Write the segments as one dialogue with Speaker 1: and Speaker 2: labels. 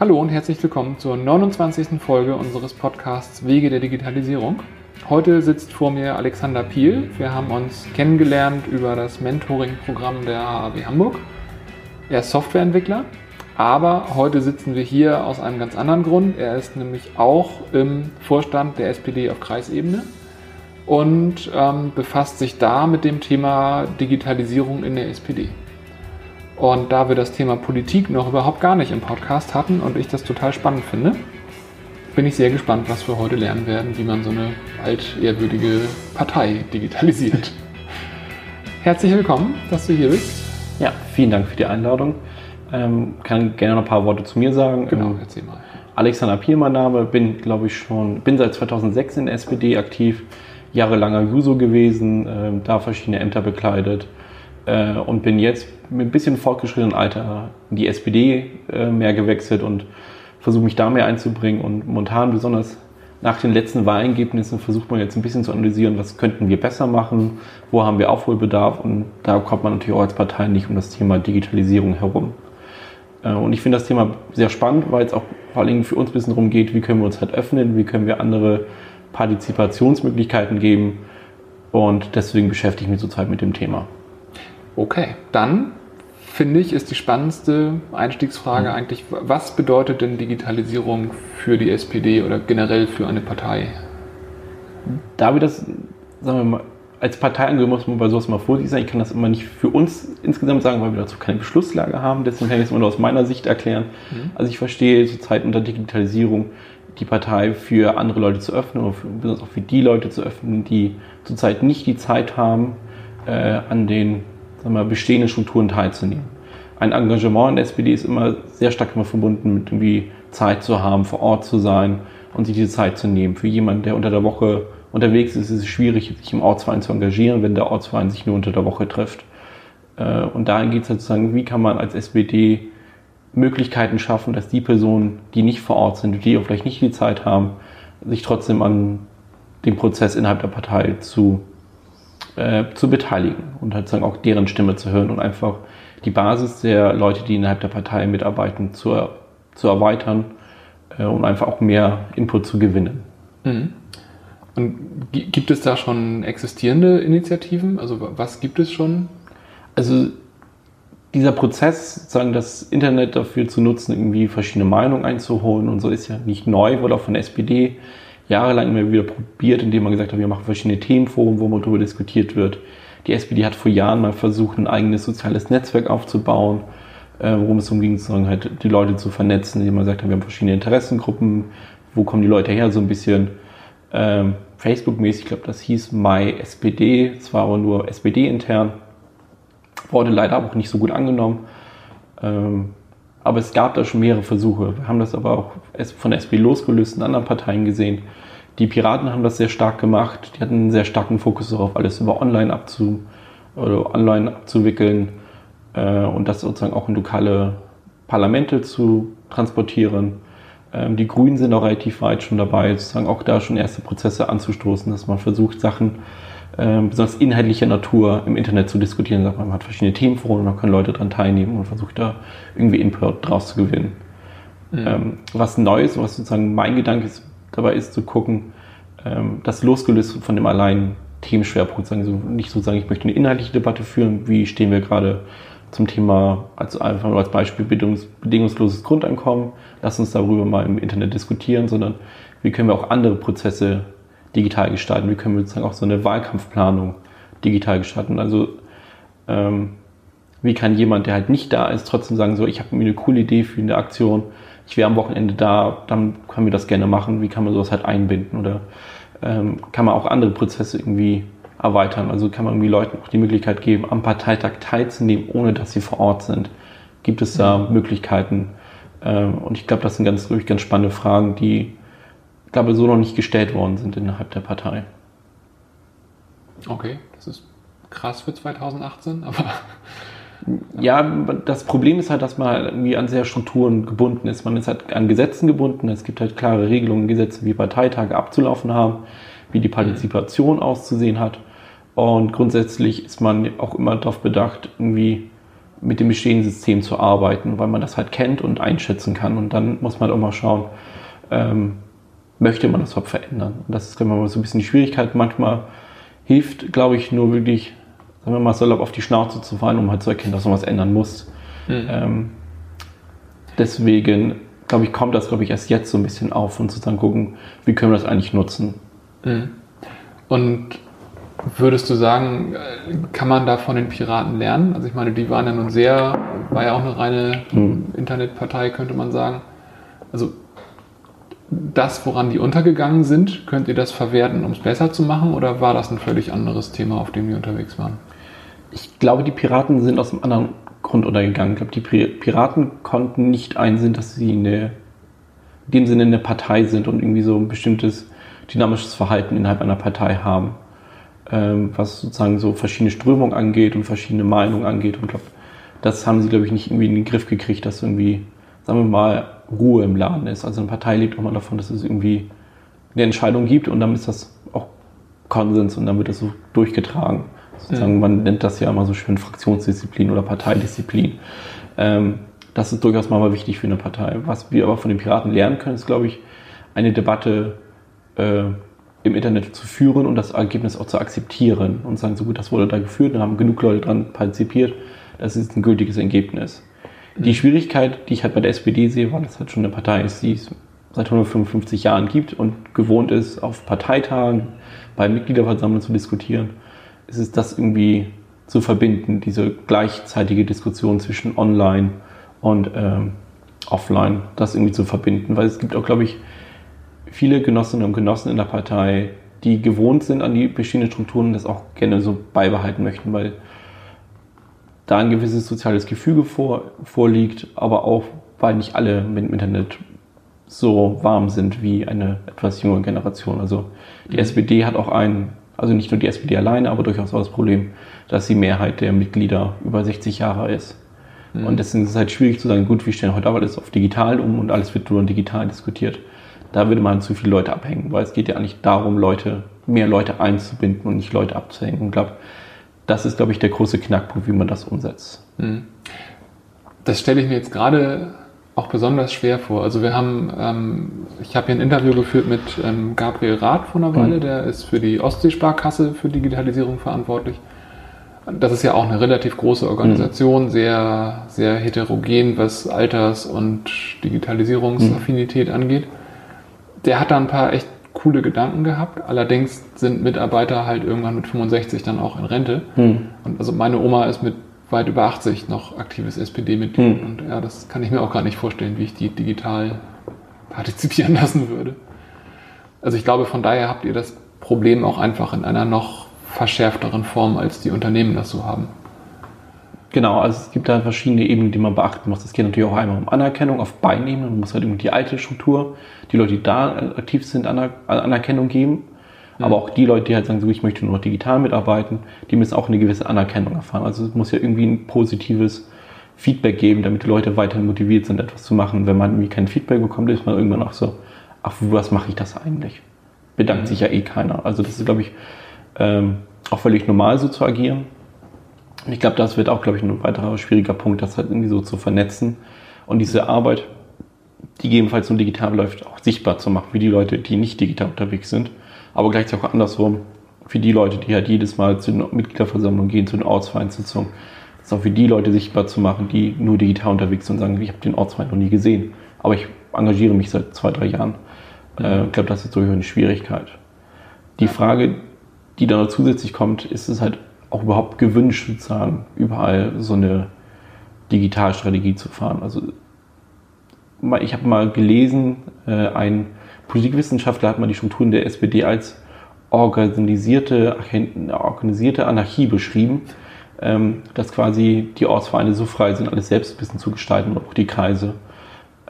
Speaker 1: Hallo und herzlich willkommen zur 29. Folge unseres Podcasts Wege der Digitalisierung. Heute sitzt vor mir Alexander Piel. Wir haben uns kennengelernt über das Mentoring-Programm der HAW Hamburg. Er ist Softwareentwickler, aber heute sitzen wir hier aus einem ganz anderen Grund. Er ist nämlich auch im Vorstand der SPD auf Kreisebene und ähm, befasst sich da mit dem Thema Digitalisierung in der SPD. Und da wir das Thema Politik noch überhaupt gar nicht im Podcast hatten und ich das total spannend finde, bin ich sehr gespannt, was wir heute lernen werden, wie man so eine altehrwürdige Partei digitalisiert. Herzlich willkommen, dass du hier bist.
Speaker 2: Ja, vielen Dank für die Einladung. Ähm, kann gerne noch ein paar Worte zu mir sagen.
Speaker 1: Genau,
Speaker 2: ähm,
Speaker 1: erzähl mal.
Speaker 2: Alexander Piel, mein Name, bin, glaube ich, schon, bin seit 2006 in der SPD aktiv, jahrelanger Juso gewesen, äh, da verschiedene Ämter bekleidet äh, und bin jetzt mit ein bisschen fortgeschrittenem Alter in die SPD äh, mehr gewechselt und versuche mich da mehr einzubringen und momentan besonders nach den letzten Wahlergebnissen versucht man jetzt ein bisschen zu analysieren, was könnten wir besser machen, wo haben wir Aufholbedarf und da kommt man natürlich auch als Partei nicht um das Thema Digitalisierung herum. Äh, und ich finde das Thema sehr spannend, weil es auch vor Dingen für uns ein bisschen darum geht, wie können wir uns halt öffnen, wie können wir andere Partizipationsmöglichkeiten geben und deswegen beschäftige ich mich zurzeit mit dem Thema.
Speaker 1: Okay, dann finde ich, ist die spannendste Einstiegsfrage mhm. eigentlich, was bedeutet denn Digitalisierung für die SPD oder generell für eine Partei?
Speaker 2: Da wir das, sagen wir mal, als Partei muss man bei sowas mal vorsichtig sein. Ich kann das immer nicht für uns insgesamt sagen, weil wir dazu keine Beschlusslage haben. Deswegen kann ich es immer nur aus meiner Sicht erklären. Mhm. Also ich verstehe zurzeit unter Digitalisierung die Partei für andere Leute zu öffnen oder für, besonders auch für die Leute zu öffnen, die zurzeit nicht die Zeit haben, äh, an den wir, bestehenden Strukturen teilzunehmen. Ein Engagement in der SPD ist immer sehr stark immer verbunden mit irgendwie Zeit zu haben, vor Ort zu sein und sich diese Zeit zu nehmen. Für jemanden, der unter der Woche unterwegs ist, ist es schwierig, sich im Ortsverein zu engagieren, wenn der Ortsverein sich nur unter der Woche trifft. Äh, und dahin geht es halt sozusagen, wie kann man als SPD Möglichkeiten schaffen, dass die Personen, die nicht vor Ort sind, die auch vielleicht nicht die Zeit haben, sich trotzdem an dem Prozess innerhalb der Partei zu äh, zu beteiligen und halt sagen, auch deren Stimme zu hören und einfach die Basis der Leute, die innerhalb der Partei mitarbeiten, zu, zu erweitern äh, und einfach auch mehr Input zu gewinnen.
Speaker 1: Mhm. Und gibt es da schon existierende Initiativen? Also was gibt es schon?
Speaker 2: Also dieser Prozess, sozusagen das Internet dafür zu nutzen, irgendwie verschiedene Meinungen einzuholen und so ist ja nicht neu, wurde auch von der SPD jahrelang immer wieder probiert, indem man gesagt hat, wir machen verschiedene Themenforen, wo man darüber diskutiert wird. Die SPD hat vor Jahren mal versucht, ein eigenes soziales Netzwerk aufzubauen, äh, worum es darum ging, sozusagen halt die Leute zu vernetzen, indem man sagt, wir haben verschiedene Interessengruppen, wo kommen die Leute her, so ein bisschen ähm, Facebook-mäßig, ich glaube, das hieß MySPD, es war aber nur SPD-intern, wurde leider auch nicht so gut angenommen. Ähm, aber es gab da schon mehrere Versuche. Wir haben das aber auch von der SPD losgelöst in anderen Parteien gesehen. Die Piraten haben das sehr stark gemacht. Die hatten einen sehr starken Fokus darauf, alles über online, abzu, online abzuwickeln äh, und das sozusagen auch in lokale Parlamente zu transportieren. Ähm, die Grünen sind auch relativ weit schon dabei, sozusagen auch da schon erste Prozesse anzustoßen, dass man versucht, Sachen ähm, besonders inhaltlicher Natur im Internet zu diskutieren. Man hat verschiedene Themenforen und da können Leute daran teilnehmen und versucht da irgendwie Input draus zu gewinnen. Mhm. Ähm, was Neues, was sozusagen mein Gedanke ist, dabei ist zu gucken, ähm, das losgelöst von dem allein Themenschwerpunkt, sagen so, nicht so sagen, ich möchte eine inhaltliche Debatte führen, wie stehen wir gerade zum Thema, also einfach nur als Beispiel bedingungs bedingungsloses Grundeinkommen, lass uns darüber mal im Internet diskutieren, sondern wie können wir auch andere Prozesse digital gestalten? Wie können wir sozusagen auch so eine Wahlkampfplanung digital gestalten? Also ähm, wie kann jemand, der halt nicht da ist, trotzdem sagen, so, ich habe mir eine coole Idee für eine Aktion, ich wäre am Wochenende da, dann können wir das gerne machen. Wie kann man sowas halt einbinden? Oder ähm, kann man auch andere Prozesse irgendwie erweitern? Also kann man irgendwie Leuten auch die Möglichkeit geben, am Parteitag teilzunehmen, ohne dass sie vor Ort sind? Gibt es da mhm. Möglichkeiten? Ähm, und ich glaube, das sind ganz, wirklich ganz spannende Fragen, die glaube so noch nicht gestellt worden sind innerhalb der Partei.
Speaker 1: Okay, das ist krass für 2018, aber.
Speaker 2: Ja, das Problem ist halt, dass man halt irgendwie an sehr Strukturen gebunden ist. Man ist halt an Gesetzen gebunden. Es gibt halt klare Regelungen, Gesetze, wie Parteitage abzulaufen haben, wie die Partizipation mhm. auszusehen hat. Und grundsätzlich ist man auch immer darauf bedacht, irgendwie mit dem bestehenden System zu arbeiten, weil man das halt kennt und einschätzen kann. Und dann muss man halt auch mal schauen, ähm, möchte man das überhaupt verändern? Und das ist, mal so ein bisschen die Schwierigkeit. Manchmal hilft, glaube ich, nur wirklich, sagen wir mal, salopp auf die Schnauze zu fallen, um halt zu erkennen, dass man was ändern muss. Mhm. Ähm, deswegen, glaube ich, kommt das, glaube ich, erst jetzt so ein bisschen auf und sozusagen gucken, wie können wir das eigentlich nutzen. Mhm.
Speaker 1: Und würdest du sagen, äh, kann man da von den Piraten lernen? Also ich meine, die waren ja nun sehr, war ja auch eine reine mhm. Internetpartei, könnte man sagen. Also das, woran die untergegangen sind, könnt ihr das verwerten, um es besser zu machen? Oder war das ein völlig anderes Thema, auf dem die unterwegs waren?
Speaker 2: Ich glaube, die Piraten sind aus einem anderen Grund untergegangen. Ich glaube, die Piraten konnten nicht einsehen, dass sie in, der, in dem Sinne eine Partei sind und irgendwie so ein bestimmtes dynamisches Verhalten innerhalb einer Partei haben, ähm, was sozusagen so verschiedene Strömungen angeht und verschiedene Meinungen angeht. Und ich glaube, das haben sie, glaube ich, nicht irgendwie in den Griff gekriegt, dass irgendwie, sagen wir mal, Ruhe im Laden ist. Also eine Partei lebt auch mal davon, dass es irgendwie eine Entscheidung gibt und dann ist das auch Konsens und dann wird das so durchgetragen. Sozusagen, mhm. Man nennt das ja immer so schön Fraktionsdisziplin oder Parteidisziplin. Ähm, das ist durchaus mal wichtig für eine Partei. Was wir aber von den Piraten lernen können, ist, glaube ich, eine Debatte äh, im Internet zu führen und das Ergebnis auch zu akzeptieren und sagen, so gut, das wurde da geführt und haben genug Leute daran partizipiert, das ist ein gültiges Ergebnis. Die Schwierigkeit, die ich halt bei der SPD sehe, weil das halt schon eine Partei ist, die es seit 155 Jahren gibt und gewohnt ist, auf Parteitagen, bei Mitgliederversammlungen zu diskutieren, ist es das irgendwie zu verbinden, diese gleichzeitige Diskussion zwischen online und ähm, offline, das irgendwie zu verbinden. Weil es gibt auch, glaube ich, viele Genossinnen und Genossen in der Partei, die gewohnt sind an die bestehenden Strukturen und das auch gerne so beibehalten möchten, weil da ein gewisses soziales Gefüge vor, vorliegt, aber auch, weil nicht alle mit dem Internet so warm sind wie eine etwas jüngere Generation. Also die mhm. SPD hat auch ein, also nicht nur die SPD alleine, aber durchaus auch das Problem, dass die Mehrheit der Mitglieder über 60 Jahre ist. Mhm. Und deswegen ist es halt schwierig zu sagen, gut, wir stellen heute alles auf digital um und alles wird nur digital diskutiert. Da würde man zu viele Leute abhängen, weil es geht ja eigentlich darum, Leute, mehr Leute einzubinden und nicht Leute abzuhängen. Und ich glaube, das ist, glaube ich, der große Knackpunkt, wie man das umsetzt. Hm.
Speaker 1: Das stelle ich mir jetzt gerade auch besonders schwer vor. Also wir haben, ähm, ich habe hier ein Interview geführt mit ähm, Gabriel Rath vor einer Weile, mhm. der ist für die Ostseesparkasse für Digitalisierung verantwortlich. Das ist ja auch eine relativ große Organisation, mhm. sehr, sehr heterogen, was Alters- und Digitalisierungsaffinität mhm. angeht. Der hat da ein paar echt coole Gedanken gehabt. Allerdings sind Mitarbeiter halt irgendwann mit 65 dann auch in Rente. Hm. Und also meine Oma ist mit weit über 80 noch aktives SPD-Mitglied. Hm. Und ja, das kann ich mir auch gar nicht vorstellen, wie ich die digital partizipieren lassen würde. Also ich glaube, von daher habt ihr das Problem auch einfach in einer noch verschärfteren Form, als die Unternehmen das so haben.
Speaker 2: Genau, also es gibt da verschiedene Ebenen, die man beachten muss. Es geht natürlich auch einmal um Anerkennung auf beiden Ebenen. Man muss halt irgendwie die alte Struktur, die Leute, die da aktiv sind, Anerkennung geben. Mhm. Aber auch die Leute, die halt sagen, so ich möchte nur noch digital mitarbeiten, die müssen auch eine gewisse Anerkennung erfahren. Also es muss ja irgendwie ein positives Feedback geben, damit die Leute weiterhin motiviert sind, etwas zu machen. Wenn man irgendwie kein Feedback bekommt, ist man irgendwann auch so, ach, was mache ich das eigentlich? Bedankt mhm. sich ja eh keiner. Also das ist, glaube ich, ähm, auch völlig normal so zu agieren. Und ich glaube, das wird auch, glaube ich, ein weiterer schwieriger Punkt, das halt irgendwie so zu vernetzen und diese Arbeit, die gegebenenfalls nur digital läuft, auch sichtbar zu machen für die Leute, die nicht digital unterwegs sind. Aber gleichzeitig auch andersrum, für die Leute, die halt jedes Mal zu den Mitgliederversammlungen gehen, zu den Ortsvereinssitzungen, das auch für die Leute sichtbar zu machen, die nur digital unterwegs sind und sagen, ich habe den Ortsverein noch nie gesehen, aber ich engagiere mich seit zwei, drei Jahren. Äh, ich glaube, das ist durchaus eine Schwierigkeit. Die Frage, die dann noch zusätzlich kommt, ist es halt auch überhaupt gewünscht, sozusagen, überall so eine Digitalstrategie zu fahren. Also ich habe mal gelesen, äh, ein Politikwissenschaftler hat mal die Strukturen der SPD als organisierte, organisierte Anarchie beschrieben, ähm, dass quasi die Ortsvereine so frei sind, alles selbst ein bisschen zu gestalten und auch die Kreise.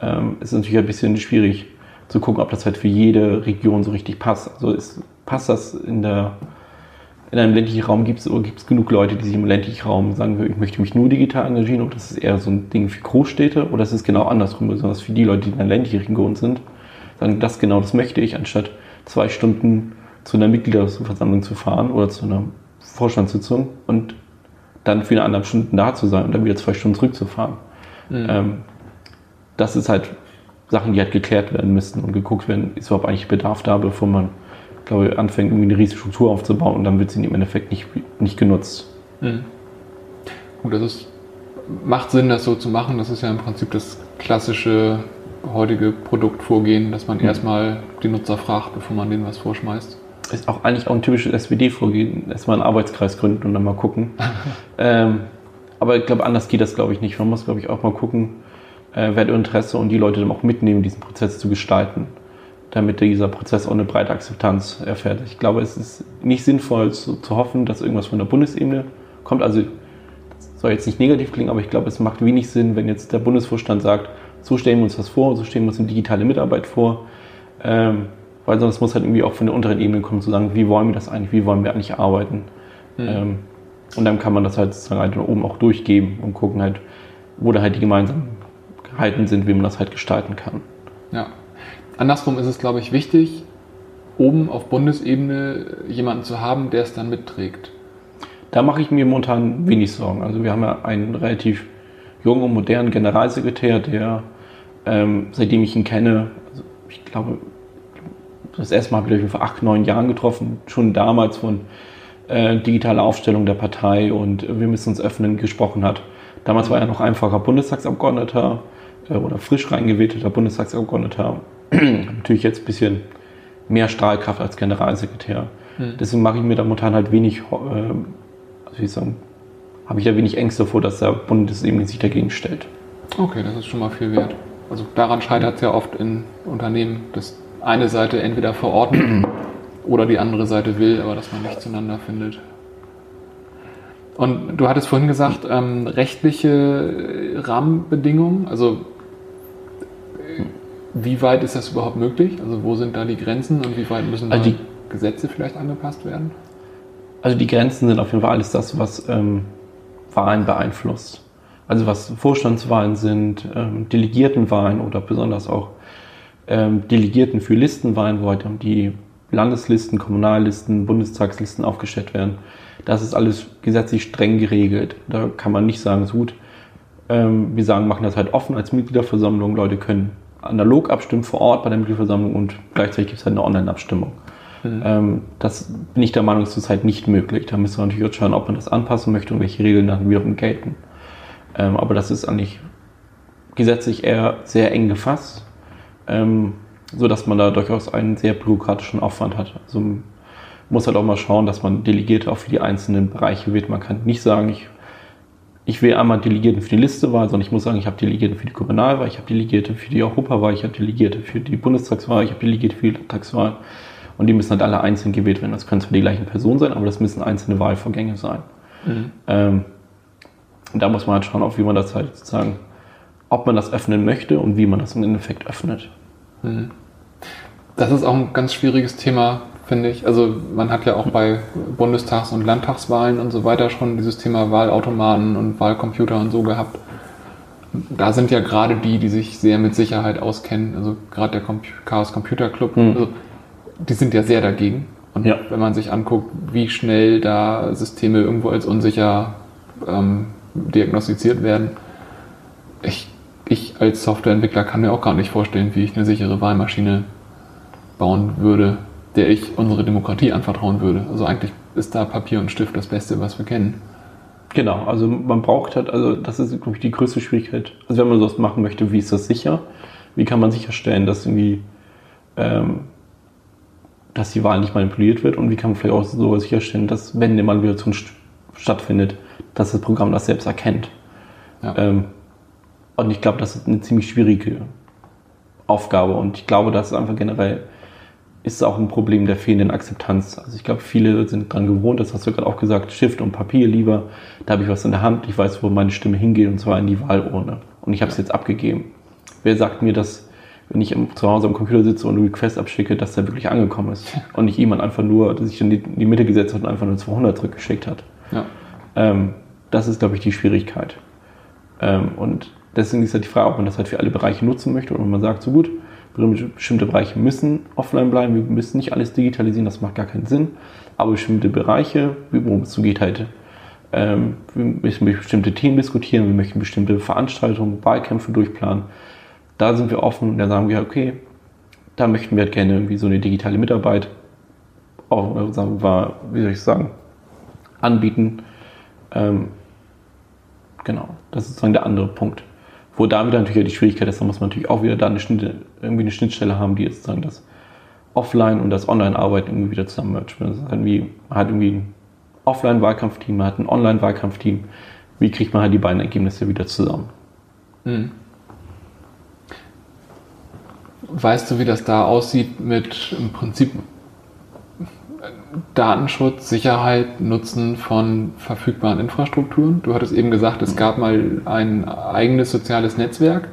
Speaker 2: Ähm, es ist natürlich ein bisschen schwierig zu gucken, ob das halt für jede Region so richtig passt. Also ist, passt das in der in einem ländlichen Raum gibt es genug Leute, die sich im ländlichen Raum sagen, ich möchte mich nur digital engagieren oder das ist eher so ein Ding für Großstädte oder das ist genau andersrum, besonders für die Leute, die in einer ländlichen Region sind, sagen, das genau, das möchte ich, anstatt zwei Stunden zu einer Mitgliederversammlung zu fahren oder zu einer Vorstandssitzung und dann für eine anderthalb Stunden da zu sein und dann wieder zwei Stunden zurückzufahren. Mhm. Ähm, das ist halt Sachen, die halt geklärt werden müssten und geguckt werden, ist überhaupt eigentlich Bedarf da, bevor man, glaube ich, anfängt, irgendwie eine riesige Struktur aufzubauen und dann wird sie im Endeffekt nicht, nicht genutzt. Mhm.
Speaker 1: Gut, das ist, macht Sinn, das so zu machen. Das ist ja im Prinzip das klassische heutige Produktvorgehen, dass man mhm. erstmal die Nutzer fragt, bevor man denen was vorschmeißt.
Speaker 2: Ist auch eigentlich auch ein typisches SWD-Vorgehen. Erstmal einen Arbeitskreis gründen und dann mal gucken. ähm, aber ich glaube, anders geht das, glaube ich, nicht. Man muss, glaube ich, auch mal gucken, äh, wer hat Interesse und die Leute dann auch mitnehmen, diesen Prozess zu gestalten, damit dieser Prozess auch eine breite Akzeptanz erfährt. Ich glaube, es ist nicht sinnvoll zu, zu hoffen, dass irgendwas von der Bundesebene kommt. Also, das soll jetzt nicht negativ klingen, aber ich glaube, es macht wenig Sinn, wenn jetzt der Bundesvorstand sagt, so stellen wir uns das vor, so stellen wir uns eine digitale Mitarbeit vor. Ähm, weil sonst muss halt irgendwie auch von der unteren Ebene kommen, zu sagen, wie wollen wir das eigentlich, wie wollen wir eigentlich arbeiten. Mhm. Ähm, und dann kann man das halt sozusagen halt oben auch durchgeben und gucken halt, wo da halt die Gemeinsamkeiten sind, wie man das halt gestalten kann.
Speaker 1: Ja. Andersrum ist es, glaube ich, wichtig, oben auf Bundesebene jemanden zu haben, der es dann mitträgt.
Speaker 2: Da mache ich mir momentan wenig Sorgen. Also wir haben ja einen relativ jungen und modernen Generalsekretär, der, ähm, seitdem ich ihn kenne, also ich glaube, das erste Mal habe ich ihn vor acht, neun Jahren getroffen, schon damals von äh, digitaler Aufstellung der Partei und wir müssen uns öffnen gesprochen hat. Damals war er noch einfacher Bundestagsabgeordneter äh, oder frisch reingewählter Bundestagsabgeordneter. Natürlich jetzt ein bisschen mehr Strahlkraft als Generalsekretär. Hm. Deswegen mache ich mir da momentan halt wenig, äh, also ich sagen, habe ich da wenig Ängste vor, dass der Bundesebene sich dagegen stellt.
Speaker 1: Okay, das ist schon mal viel wert. Also daran scheitert es ja oft in Unternehmen, dass eine Seite entweder verordnet oder die andere Seite will, aber dass man nicht zueinander findet. Und du hattest vorhin gesagt, ähm, rechtliche Rahmenbedingungen, also wie weit ist das überhaupt möglich? Also wo sind da die Grenzen und wie weit müssen also die, Gesetze vielleicht angepasst werden?
Speaker 2: Also die Grenzen sind auf jeden Fall alles das, was ähm, Wahlen beeinflusst. Also was Vorstandswahlen sind, ähm, Delegiertenwahlen oder besonders auch ähm, Delegierten für Listenwahlen, wo halt die Landeslisten, Kommunallisten, Bundestagslisten aufgestellt werden. Das ist alles gesetzlich streng geregelt. Da kann man nicht sagen, so gut, ähm, wir sagen, machen das halt offen als Mitgliederversammlung. Leute können analog abstimmen vor Ort bei der Mitgliederversammlung und gleichzeitig gibt es halt eine Online-Abstimmung. Mhm. Ähm, das bin ich der Meinung, ist zurzeit nicht möglich. Da müssen wir natürlich schauen, ob man das anpassen möchte und welche Regeln dann wiederum gelten. Ähm, aber das ist eigentlich gesetzlich eher sehr eng gefasst ähm, so dass man da durchaus einen sehr bürokratischen Aufwand hat. Also muss halt auch mal schauen, dass man Delegierte auch für die einzelnen Bereiche wählt. Man kann nicht sagen, ich, ich will einmal Delegierten für die Listewahl, sondern ich muss sagen, ich habe Delegierten für die Kommunalwahl, ich habe Delegierte für die Europawahl, ich habe Delegierte für die Bundestagswahl, ich habe Delegierte für die Landtagswahl. Und die müssen halt alle einzeln gewählt werden. Das können zwar die gleichen Personen sein, aber das müssen einzelne Wahlvorgänge sein. Mhm. Ähm, und da muss man halt schauen, auf wie man das halt sozusagen, ob man das öffnen möchte und wie man das im Endeffekt öffnet. Mhm.
Speaker 1: Das ist auch ein ganz schwieriges Thema, finde ich. Also man hat ja auch bei Bundestags- und Landtagswahlen und so weiter schon dieses Thema Wahlautomaten und Wahlcomputer und so gehabt. Da sind ja gerade die, die sich sehr mit Sicherheit auskennen, also gerade der Chaos Computer Club, mhm. also die sind ja sehr dagegen. Und ja. wenn man sich anguckt, wie schnell da Systeme irgendwo als unsicher ähm, diagnostiziert werden, ich ich als Softwareentwickler kann mir auch gar nicht vorstellen, wie ich eine sichere Wahlmaschine bauen würde, der ich unsere Demokratie anvertrauen würde. Also eigentlich ist da Papier und Stift das Beste, was wir kennen.
Speaker 2: Genau, also man braucht halt, also das ist, glaube ich, die größte Schwierigkeit. Also wenn man sowas machen möchte, wie ist das sicher? Wie kann man sicherstellen, dass irgendwie, ähm, dass die Wahl nicht manipuliert wird? Und wie kann man vielleicht auch so sicherstellen, dass, wenn eine Manipulation stattfindet, dass das Programm das selbst erkennt? Ja. Ähm, und ich glaube, das ist eine ziemlich schwierige Aufgabe. Und ich glaube, das ist einfach generell ist auch ein Problem der fehlenden Akzeptanz. Also ich glaube, viele sind daran gewohnt, das hast du gerade auch gesagt, Stift und Papier lieber. Da habe ich was in der Hand, ich weiß, wo meine Stimme hingeht, und zwar in die Wahlurne. Und ich habe es jetzt abgegeben. Wer sagt mir, dass, wenn ich zu Hause am Computer sitze und einen Request abschicke, dass der wirklich angekommen ist? Und nicht jemand einfach nur, der sich in die Mitte gesetzt hat und einfach nur 200 zurückgeschickt hat. Ja. Ähm, das ist, glaube ich, die Schwierigkeit. Ähm, und Deswegen ist halt die Frage, ob man das halt für alle Bereiche nutzen möchte oder man sagt, so gut, bestimmte Bereiche müssen offline bleiben, wir müssen nicht alles digitalisieren, das macht gar keinen Sinn. Aber bestimmte Bereiche, worum es so geht, halt Ähm, wir müssen bestimmte Themen diskutieren, wir möchten bestimmte Veranstaltungen, Wahlkämpfe durchplanen. Da sind wir offen, da sagen wir, okay, da möchten wir halt gerne irgendwie so eine digitale Mitarbeit, auch, sagen wir, wie soll ich sagen, anbieten. Ähm, genau, das ist sozusagen der andere Punkt. Wo da wieder natürlich die Schwierigkeit ist, da muss man natürlich auch wieder da eine irgendwie eine Schnittstelle haben, die jetzt sozusagen das Offline- und das Online-Arbeiten irgendwie wieder zusammen mercht. man hat irgendwie ein Offline-Wahlkampfteam, man hat ein Online-Wahlkampfteam. Wie kriegt man halt die beiden Ergebnisse wieder zusammen? Mhm.
Speaker 1: Weißt du, wie das da aussieht mit im Prinzip Datenschutz, Sicherheit, Nutzen von verfügbaren Infrastrukturen? Du hattest eben gesagt, es gab mal ein eigenes soziales Netzwerk.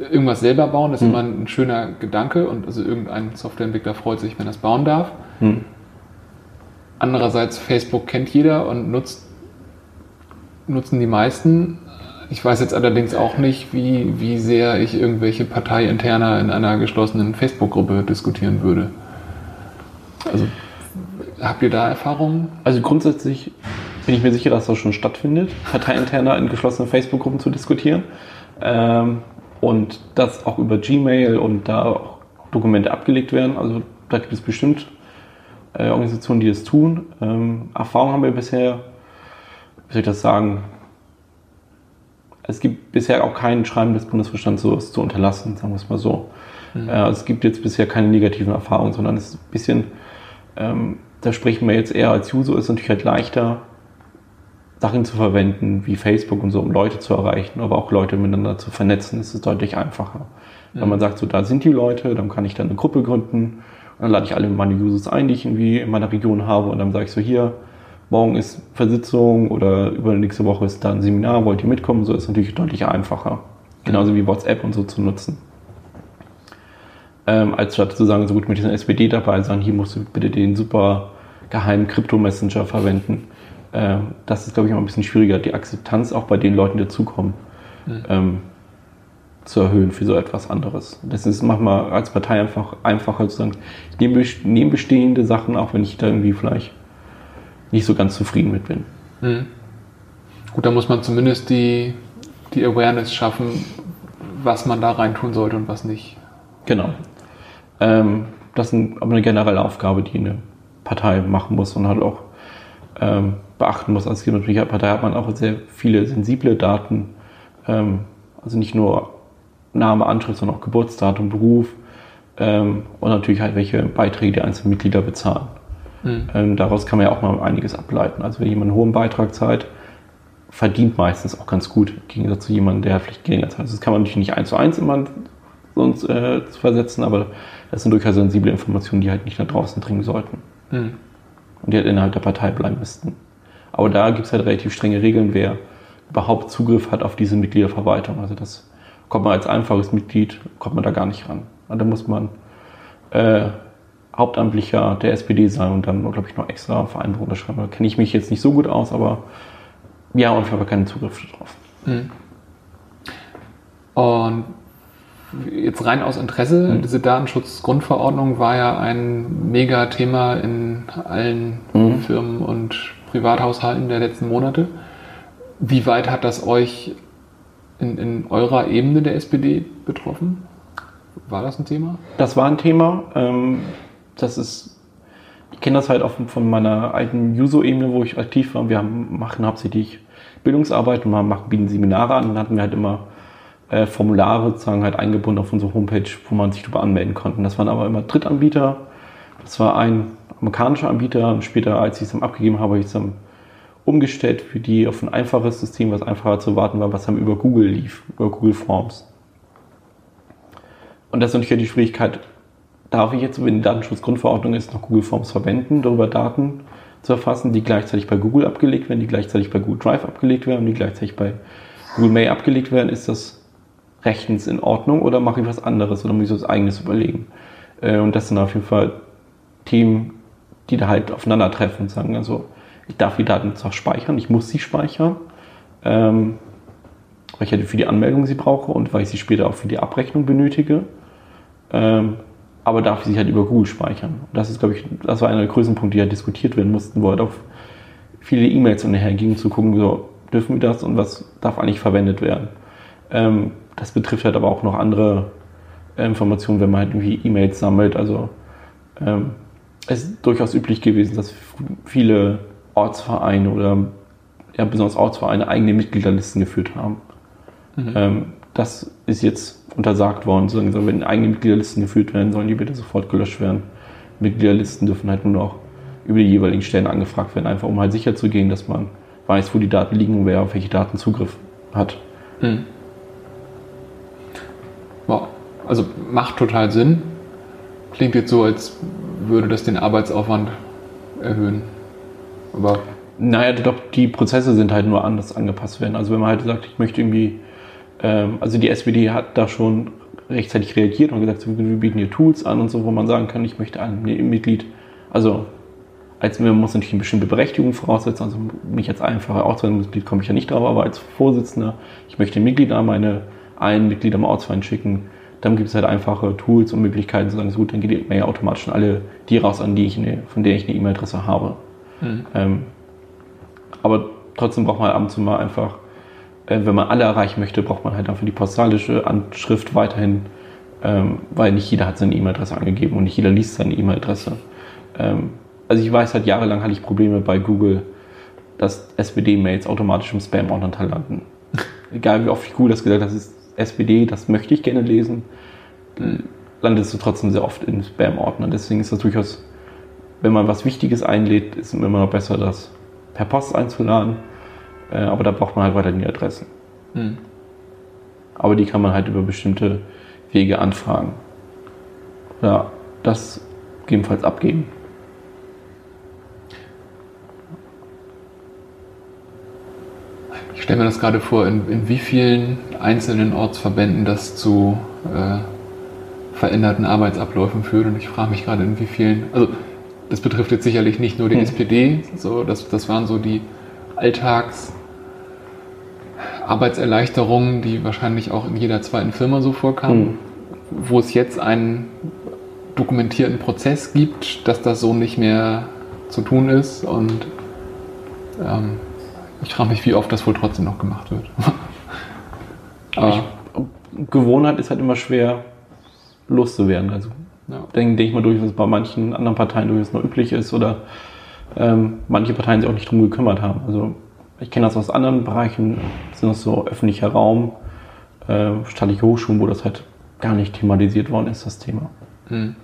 Speaker 1: Irgendwas selber bauen, das ist mhm. immer ein schöner Gedanke und also irgendein Softwareentwickler freut sich, wenn er es bauen darf. Mhm. Andererseits, Facebook kennt jeder und nutzt, nutzen die meisten. Ich weiß jetzt allerdings auch nicht, wie, wie sehr ich irgendwelche Parteiinterner in einer geschlossenen Facebook-Gruppe diskutieren würde. Also, habt ihr da Erfahrungen?
Speaker 2: Also grundsätzlich bin ich mir sicher, dass das schon stattfindet, Parteiinterner in geschlossenen Facebook-Gruppen zu diskutieren. Ähm, und dass auch über Gmail und da auch Dokumente abgelegt werden. Also da gibt es bestimmt äh, Organisationen, die das tun. Ähm, Erfahrung haben wir bisher, wie soll ich das sagen, es gibt bisher auch kein Schreiben des Bundesverstands, sowas zu unterlassen, sagen wir es mal so. Mhm. Äh, es gibt jetzt bisher keine negativen Erfahrungen, sondern es ist ein bisschen, ähm, da sprechen wir jetzt eher als User, ist natürlich halt leichter, Sachen zu verwenden, wie Facebook und so, um Leute zu erreichen, aber auch Leute miteinander zu vernetzen, ist es deutlich einfacher. Wenn man sagt, so da sind die Leute, dann kann ich dann eine Gruppe gründen dann lade ich alle meine Users ein, die ich irgendwie in meiner Region habe und dann sage ich so hier, morgen ist Versitzung oder über nächste Woche ist da ein Seminar, wollt ihr mitkommen? So ist natürlich deutlich einfacher. Genauso wie WhatsApp und so zu nutzen. Ähm, als statt zu sagen, so gut mit dieser SPD dabei sein, hier musst du bitte den super geheimen Krypto-Messenger verwenden. Ähm, das ist, glaube ich, immer ein bisschen schwieriger, die Akzeptanz auch bei den Leuten, die dazukommen. Mhm. Ähm, zu erhöhen für so etwas anderes. Das ist manchmal als Partei einfach einfacher zu sagen, ich nehme, nehme bestehende Sachen, auch wenn ich da irgendwie vielleicht nicht so ganz zufrieden mit bin. Mhm.
Speaker 1: Gut, da muss man zumindest die, die Awareness schaffen, was man da reintun sollte und was nicht.
Speaker 2: Genau. Ähm, das ist aber eine generelle Aufgabe, die eine Partei machen muss und halt auch ähm, beachten muss. Als Partei hat man auch sehr viele sensible Daten. Ähm, also nicht nur Name, Anschrift, sondern auch Geburtsdatum, Beruf ähm, und natürlich halt, welche Beiträge die einzelnen Mitglieder bezahlen. Mhm. Ähm, daraus kann man ja auch mal einiges ableiten. Also wenn jemand einen hohen Beitrag zahlt, verdient meistens auch ganz gut, im Gegensatz zu jemandem, der vielleicht geringer zahlt. Also das kann man natürlich nicht eins zu eins immer sonst äh, versetzen, aber das sind durchaus sensible Informationen, die halt nicht nach draußen dringen sollten. Mhm. Und die halt innerhalb der Partei bleiben müssten. Aber da gibt es halt relativ strenge Regeln, wer überhaupt Zugriff hat auf diese Mitgliederverwaltung. Also das kommt man als einfaches Mitglied, kommt man da gar nicht ran. Da muss man äh, Hauptamtlicher der SPD sein und dann, glaube ich, noch extra Vereinbarung unterschreiben. Da kenne ich mich jetzt nicht so gut aus, aber wir haben auf jeden Fall keinen Zugriff drauf. Mhm.
Speaker 1: Und jetzt rein aus Interesse, mhm. diese Datenschutzgrundverordnung war ja ein Mega-Thema in allen mhm. Firmen und Privathaushalten der letzten Monate. Wie weit hat das euch in, in eurer Ebene der SPD betroffen? War das ein Thema?
Speaker 2: Das war ein Thema. Ähm, das ist, ich kenne das halt auch von meiner alten Juso-Ebene, wo ich aktiv war. Wir haben, machen hauptsächlich Bildungsarbeit und machen, bieten Seminare an. Dann hatten wir halt immer äh, Formulare sozusagen halt eingebunden auf unsere Homepage, wo man sich darüber anmelden konnte. Das waren aber immer Drittanbieter. Das war ein amerikanischer Anbieter und später, als ich es dann abgegeben habe, habe ich es dann umgestellt für die auf ein einfaches System, was einfacher zu warten war, was dann über Google lief, über Google Forms. Und das ist natürlich die Schwierigkeit, darf ich jetzt, wenn die Datenschutzgrundverordnung ist, noch Google Forms verwenden, darüber Daten zu erfassen, die gleichzeitig bei Google abgelegt werden, die gleichzeitig bei Google Drive abgelegt werden die gleichzeitig bei Google Mail abgelegt werden, ist das rechtens in Ordnung oder mache ich was anderes oder muss ich was eigenes überlegen? Äh, und das sind auf jeden Fall Themen, die da halt aufeinandertreffen und sagen, also ich darf die Daten zwar speichern, ich muss sie speichern, ähm, weil ich halt für die Anmeldung sie brauche und weil ich sie später auch für die Abrechnung benötige. Ähm, aber darf ich sie halt über Google speichern. Und das ist, glaube ich, das war einer der größten Punkte, die halt diskutiert werden mussten, wo halt auf viele E-Mails umhergingen, zu gucken, so, dürfen wir das und was darf eigentlich verwendet werden. Ähm, das betrifft halt aber auch noch andere äh, Informationen, wenn man halt irgendwie E-Mails sammelt. Also ähm, es ist durchaus üblich gewesen, dass viele Ortsvereine oder ja, besonders Ortsvereine eigene Mitgliederlisten geführt haben. Mhm. Ähm, das ist jetzt untersagt worden. So, wenn eigene Mitgliederlisten geführt werden, sollen die bitte sofort gelöscht werden. Mitgliederlisten dürfen halt nur noch über die jeweiligen Stellen angefragt werden, einfach um halt sicher zu gehen, dass man weiß, wo die Daten liegen und wer auf welche Daten Zugriff hat. Mhm.
Speaker 1: Wow. Also macht total Sinn. Klingt jetzt so, als würde das den Arbeitsaufwand erhöhen.
Speaker 2: Aber naja, doch, die Prozesse sind halt nur anders angepasst werden. Also wenn man halt sagt, ich möchte irgendwie, ähm, also die SPD hat da schon rechtzeitig reagiert und gesagt, wir bieten hier Tools an und so, wo man sagen kann, ich möchte ein Mitglied, also als man muss natürlich eine bestimmte Berechtigung voraussetzen, also mich als einfacher Ortsvereinsmitglied komme ich ja nicht drauf, aber als Vorsitzender, ich möchte ein Mitglied an meine ein Mitglied am Ortsverein schicken, dann gibt es halt einfache Tools und Möglichkeiten zu sagen, so gut, dann geht die Mail automatisch an alle die raus, an die ich eine, von der ich eine E-Mail-Adresse habe. Mhm. Ähm, aber trotzdem braucht man ab und zu mal einfach, äh, wenn man alle erreichen möchte, braucht man halt einfach die postalische Anschrift weiterhin, ähm, weil nicht jeder hat seine E-Mail-Adresse angegeben und nicht jeder liest seine E-Mail-Adresse. Ähm, also ich weiß halt, jahrelang hatte ich Probleme bei Google, dass SPD-Mails automatisch im Spam-Ordner landen. Egal wie oft ich Google das gesagt habe, das ist SPD, das möchte ich gerne lesen, landest du trotzdem sehr oft im Spam-Ordner. Deswegen ist das durchaus, wenn man was Wichtiges einlädt, ist es immer noch besser, das per Post einzuladen. Äh, aber da braucht man halt weiter die Adressen. Mhm. Aber die kann man halt über bestimmte Wege anfragen. Ja, das gegebenenfalls abgeben.
Speaker 1: Ich stelle mir das gerade vor, in, in, wie vielen einzelnen Ortsverbänden das zu äh, veränderten Arbeitsabläufen führt. Und ich frage mich gerade, in wie vielen, also das betrifft jetzt sicherlich nicht nur die hm. SPD, so, das, das waren so die Alltagsarbeitserleichterungen, die wahrscheinlich auch in jeder zweiten Firma so vorkamen, hm. wo es jetzt einen dokumentierten Prozess gibt, dass das so nicht mehr zu tun ist und ähm, ich frage mich, wie oft das wohl trotzdem noch gemacht wird.
Speaker 2: Aber ich, Gewohnheit ist halt immer schwer loszuwerden. Also ja. denke denk ich mal durch, dass es bei manchen anderen Parteien durchaus noch üblich ist oder ähm, manche Parteien sich auch nicht drum gekümmert haben. Also ich kenne das aus anderen Bereichen, sind das so öffentlicher Raum, äh, staatliche Hochschulen, wo das halt gar nicht thematisiert worden ist, das Thema. Mhm.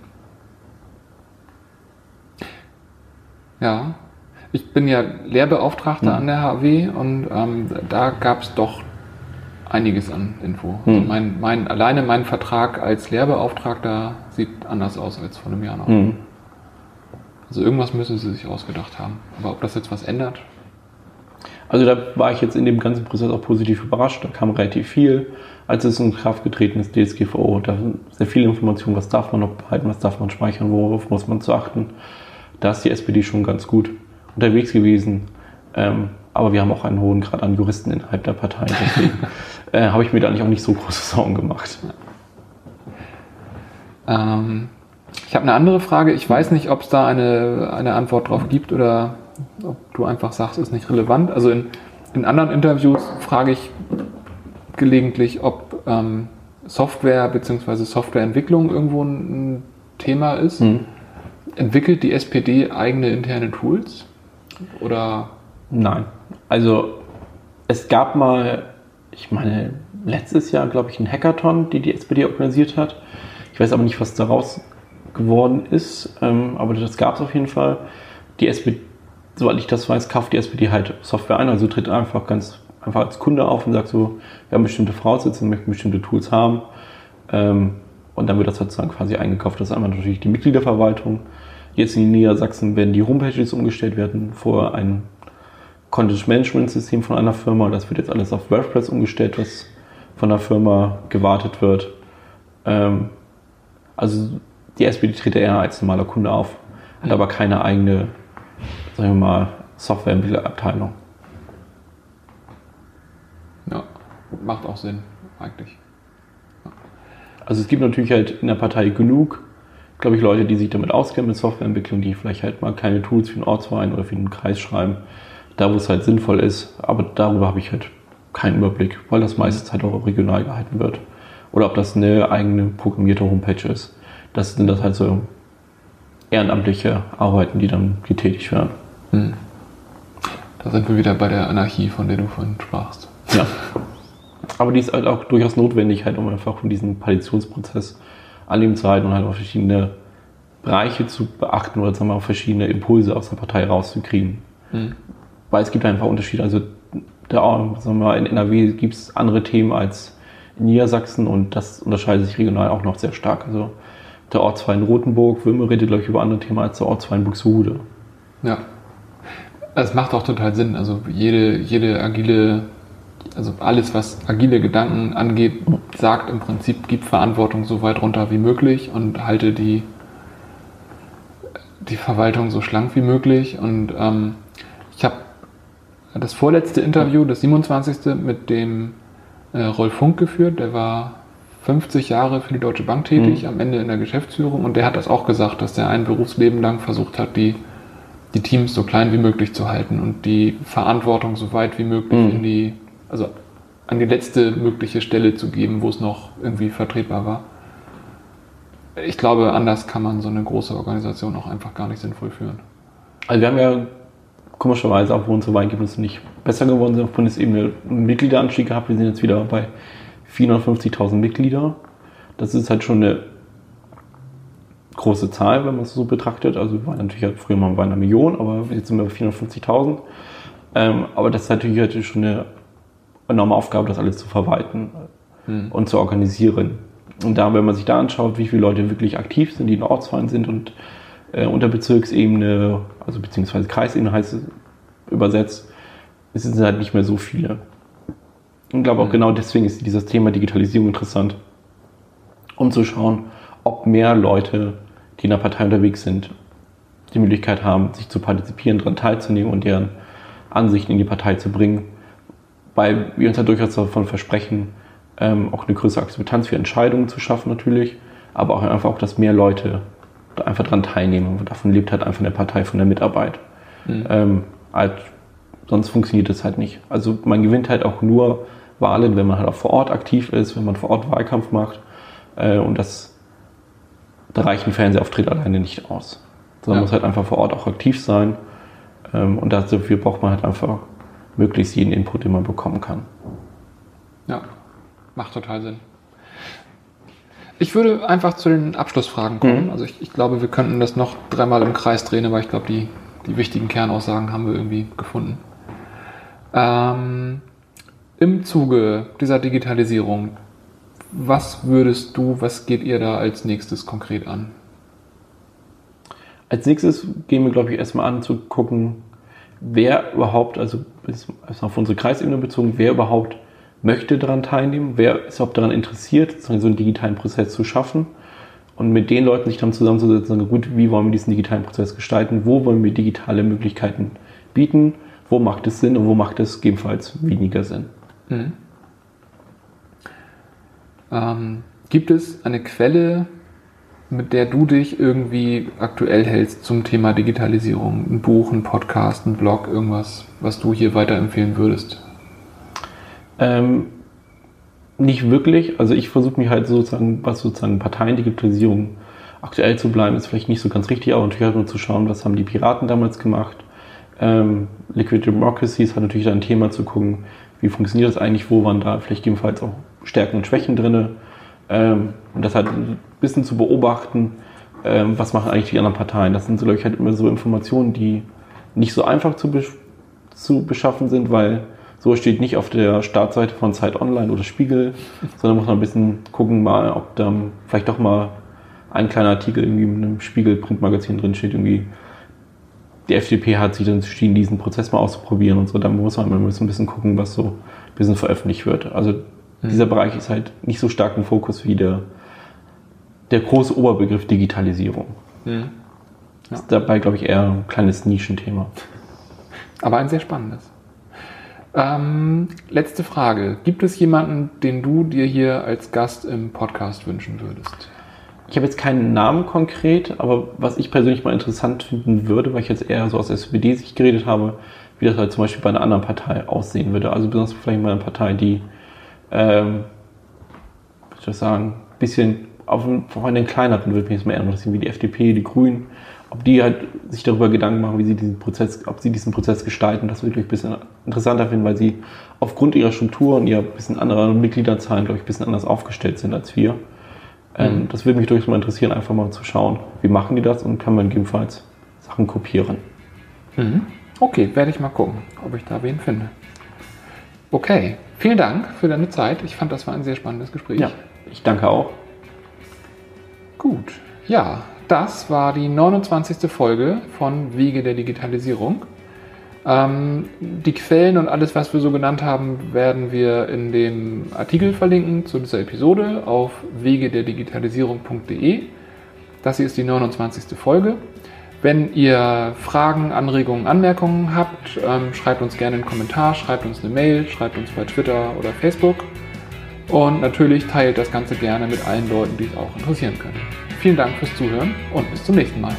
Speaker 1: Ja, ich bin ja Lehrbeauftragter mhm. an der HW und ähm, da gab es doch einiges an Info. Mhm. Also mein, mein, alleine mein Vertrag als Lehrbeauftragter sieht anders aus als vor einem Jahr noch. Mhm. Also irgendwas müssen sie sich ausgedacht haben. Aber ob das jetzt was ändert?
Speaker 2: Also da war ich jetzt in dem ganzen Prozess auch positiv überrascht. Da kam relativ viel. Als es in Kraft getreten ist, DSGVO, da sind sehr viele Informationen, was darf man noch behalten, was darf man speichern, worauf muss man zu achten. Da ist die SPD schon ganz gut unterwegs gewesen. Ähm, aber wir haben auch einen hohen Grad an Juristen innerhalb der Partei. Deswegen äh, habe ich mir da eigentlich auch nicht so große Sorgen gemacht.
Speaker 1: Ähm, ich habe eine andere Frage. Ich weiß nicht, ob es da eine, eine Antwort drauf gibt oder ob du einfach sagst, ist nicht relevant. Also in, in anderen Interviews frage ich gelegentlich, ob ähm, Software bzw. Softwareentwicklung irgendwo ein, Thema ist. Hm. Entwickelt die SPD eigene interne Tools? Oder?
Speaker 2: Nein. Also es gab mal, ich meine, letztes Jahr, glaube ich, ein Hackathon, die die SPD organisiert hat. Ich weiß aber nicht, was daraus geworden ist, ähm, aber das gab es auf jeden Fall. Die SPD, soweit ich das weiß, kauft die SPD halt Software ein, also tritt einfach ganz einfach als Kunde auf und sagt so, wir haben bestimmte Voraussetzungen, möchten bestimmte Tools haben. Ähm, und dann wird das sozusagen quasi eingekauft. Das ist einmal natürlich die Mitgliederverwaltung, Jetzt in Niedersachsen werden die Homepages umgestellt, werden vor ein Content Management System von einer Firma. Das wird jetzt alles auf WordPress umgestellt, was von der Firma gewartet wird. Ähm, also die SPD tritt eher als normaler Kunde auf, hat aber keine eigene, sagen wir mal, Softwareentwicklerabteilung.
Speaker 1: Ja, macht auch Sinn, eigentlich.
Speaker 2: Also es gibt natürlich halt in der Partei genug glaube ich, Leute, die sich damit auskennen mit Softwareentwicklung, die vielleicht halt mal keine Tools für einen Ortsverein oder für einen Kreis schreiben, da wo es halt sinnvoll ist. Aber darüber habe ich halt keinen Überblick, weil das meistens halt auch regional gehalten wird. Oder ob das eine eigene programmierte Homepage ist. Das sind das halt so ehrenamtliche Arbeiten, die dann getätigt werden. Hm.
Speaker 1: Da sind wir wieder bei der Anarchie, von der du vorhin sprachst.
Speaker 2: Ja. Aber die ist halt auch durchaus notwendig, halt, um einfach von diesem Partizipationsprozess annehmen zu halten und halt auch verschiedene Bereiche zu beachten oder sagen wir, auch verschiedene Impulse aus der Partei rauszukriegen. Mhm. Weil es gibt einfach Unterschiede. Also da, sagen wir in NRW gibt es andere Themen als in Niedersachsen und das unterscheidet sich regional auch noch sehr stark. Also der Ortsverein Rothenburg, Würme redet, glaube ich, über andere Themen als der Ortsverein Buxtehude.
Speaker 1: Ja. Es macht auch total Sinn. Also jede, jede agile, also alles, was agile Gedanken angeht, sagt im Prinzip, gib Verantwortung so weit runter wie möglich und halte die, die Verwaltung so schlank wie möglich. Und ähm, ich habe das vorletzte Interview, das 27. mit dem äh, Rolf Funk geführt. Der war 50 Jahre für die Deutsche Bank tätig, mhm. am Ende in der Geschäftsführung. Und der hat das auch gesagt, dass der ein Berufsleben lang versucht hat, die die Teams so klein wie möglich zu halten und die Verantwortung so weit wie möglich mhm. in die, also an die letzte mögliche Stelle zu geben, wo es noch irgendwie vertretbar war. Ich glaube, anders kann man so eine große Organisation auch einfach gar nicht sinnvoll führen.
Speaker 2: Also wir haben ja komischerweise auch wo unsere Wahlergebnisse nicht besser geworden sind auf Bundesebene einen Mitgliederanstieg gehabt. Wir sind jetzt wieder bei 450.000 Mitglieder. Das ist halt schon eine große Zahl, wenn man es so betrachtet. Also wir waren natürlich halt früher mal bei einer Million, aber jetzt sind wir bei 450.000. Ähm, aber das ist natürlich halt schon eine enorme Aufgabe, das alles zu verwalten hm. und zu organisieren. Und da, wenn man sich da anschaut, wie viele Leute wirklich aktiv sind, die in Ortsverein sind und äh, unter Bezirksebene, also beziehungsweise Kreisebene heißt es übersetzt, es sind halt nicht mehr so viele. Und ich glaube auch hm. genau deswegen ist dieses Thema Digitalisierung interessant, um zu schauen, ob mehr Leute die in der Partei unterwegs sind, die Möglichkeit haben, sich zu partizipieren, daran teilzunehmen und deren Ansichten in die Partei zu bringen, weil wir uns ja durchaus davon versprechen, ähm, auch eine größere Akzeptanz für Entscheidungen zu schaffen natürlich, aber auch einfach auch, dass mehr Leute da einfach daran teilnehmen. Und davon lebt halt einfach eine Partei von der Mitarbeit. Mhm. Ähm, halt, sonst funktioniert das halt nicht. Also man gewinnt halt auch nur Wahlen, wenn man halt auch vor Ort aktiv ist, wenn man vor Ort Wahlkampf macht. Äh, und das da reicht ein Fernsehauftritt alleine nicht aus. Sondern ja. muss halt einfach vor Ort auch aktiv sein. Ähm, und dafür braucht man halt einfach möglichst jeden Input, den man bekommen kann.
Speaker 1: Ja, macht total Sinn. Ich würde einfach zu den Abschlussfragen kommen. Mhm. Also ich, ich, glaube, wir könnten das noch dreimal im Kreis drehen, aber ich glaube, die, die wichtigen Kernaussagen haben wir irgendwie gefunden. Ähm, Im Zuge dieser Digitalisierung, was würdest du, was geht ihr da als nächstes konkret an?
Speaker 2: Als nächstes gehen wir, glaube ich, erstmal an zu gucken, wer überhaupt, also auf unsere Kreisebene bezogen, wer überhaupt möchte daran teilnehmen, wer ist überhaupt daran interessiert, so einen digitalen Prozess zu schaffen und mit den Leuten sich dann zusammenzusetzen und gut, wie wollen wir diesen digitalen Prozess gestalten, wo wollen wir digitale Möglichkeiten bieten, wo macht es Sinn und wo macht es gegebenenfalls weniger Sinn. Mhm.
Speaker 1: Ähm, gibt es eine Quelle, mit der du dich irgendwie aktuell hältst zum Thema Digitalisierung? Ein Buch, ein Podcast, ein Blog, irgendwas, was du hier weiterempfehlen würdest?
Speaker 2: Ähm, nicht wirklich. Also ich versuche mich halt sozusagen, was sozusagen Parteiendigitalisierung aktuell zu bleiben, ist vielleicht nicht so ganz richtig, aber natürlich halt nur zu schauen, was haben die Piraten damals gemacht. Ähm, Liquid Democracies hat natürlich da ein Thema zu gucken, wie funktioniert das eigentlich, wo waren da vielleicht gegebenenfalls auch Stärken und Schwächen drin. Ähm, und das halt ein bisschen zu beobachten, ähm, was machen eigentlich die anderen Parteien. Das sind, glaube ich, halt immer so Informationen, die nicht so einfach zu, besch zu beschaffen sind, weil so steht nicht auf der Startseite von Zeit Online oder Spiegel, sondern muss man ein bisschen gucken, mal, ob da vielleicht doch mal ein kleiner Artikel irgendwie in einem Spiegel-Printmagazin drin steht, irgendwie die FDP hat sich dann entschieden, diesen Prozess mal auszuprobieren und so. Da muss man immer ein bisschen gucken, was so ein bisschen veröffentlicht wird. Also Mhm. Dieser Bereich ist halt nicht so stark im Fokus wie der, der große Oberbegriff Digitalisierung. Mhm. Ja. Ist dabei, glaube ich, eher ein kleines Nischenthema.
Speaker 1: Aber ein sehr spannendes. Ähm, letzte Frage. Gibt es jemanden, den du dir hier als Gast im Podcast wünschen würdest?
Speaker 2: Ich habe jetzt keinen Namen konkret, aber was ich persönlich mal interessant finden würde, weil ich jetzt eher so aus SPD-Sicht geredet habe, wie das halt zum Beispiel bei einer anderen Partei aussehen würde. Also besonders vielleicht bei einer Partei, die, ähm, soll ich sagen, ein bisschen auf von den kleineren würde mich jetzt mehr interessieren, wie die FDP, die Grünen, ob die halt sich darüber Gedanken machen, wie sie diesen Prozess, ob sie diesen Prozess gestalten, das würde ich ein bisschen interessanter finden, weil sie aufgrund ihrer Struktur und ihrer bisschen anderen Mitgliederzahlen, glaube ich, ein bisschen anders aufgestellt sind als wir. Ähm, mhm. Das würde mich durchaus mal interessieren, einfach mal zu schauen, wie machen die das und kann man gegebenenfalls Sachen kopieren.
Speaker 1: Mhm. Okay, werde ich mal gucken, ob ich da wen finde. Okay, vielen Dank für deine Zeit. Ich fand, das war ein sehr spannendes Gespräch.
Speaker 2: Ja, ich danke auch.
Speaker 1: Gut, ja, das war die 29. Folge von Wege der Digitalisierung. Ähm, die Quellen und alles, was wir so genannt haben, werden wir in dem Artikel verlinken zu dieser Episode auf wegederdigitalisierung.de. Das hier ist die 29. Folge. Wenn ihr Fragen, Anregungen, Anmerkungen habt, ähm, schreibt uns gerne einen Kommentar, schreibt uns eine Mail, schreibt uns bei Twitter oder Facebook. Und natürlich teilt das Ganze gerne mit allen Leuten, die es auch interessieren können. Vielen Dank fürs Zuhören und bis zum nächsten Mal.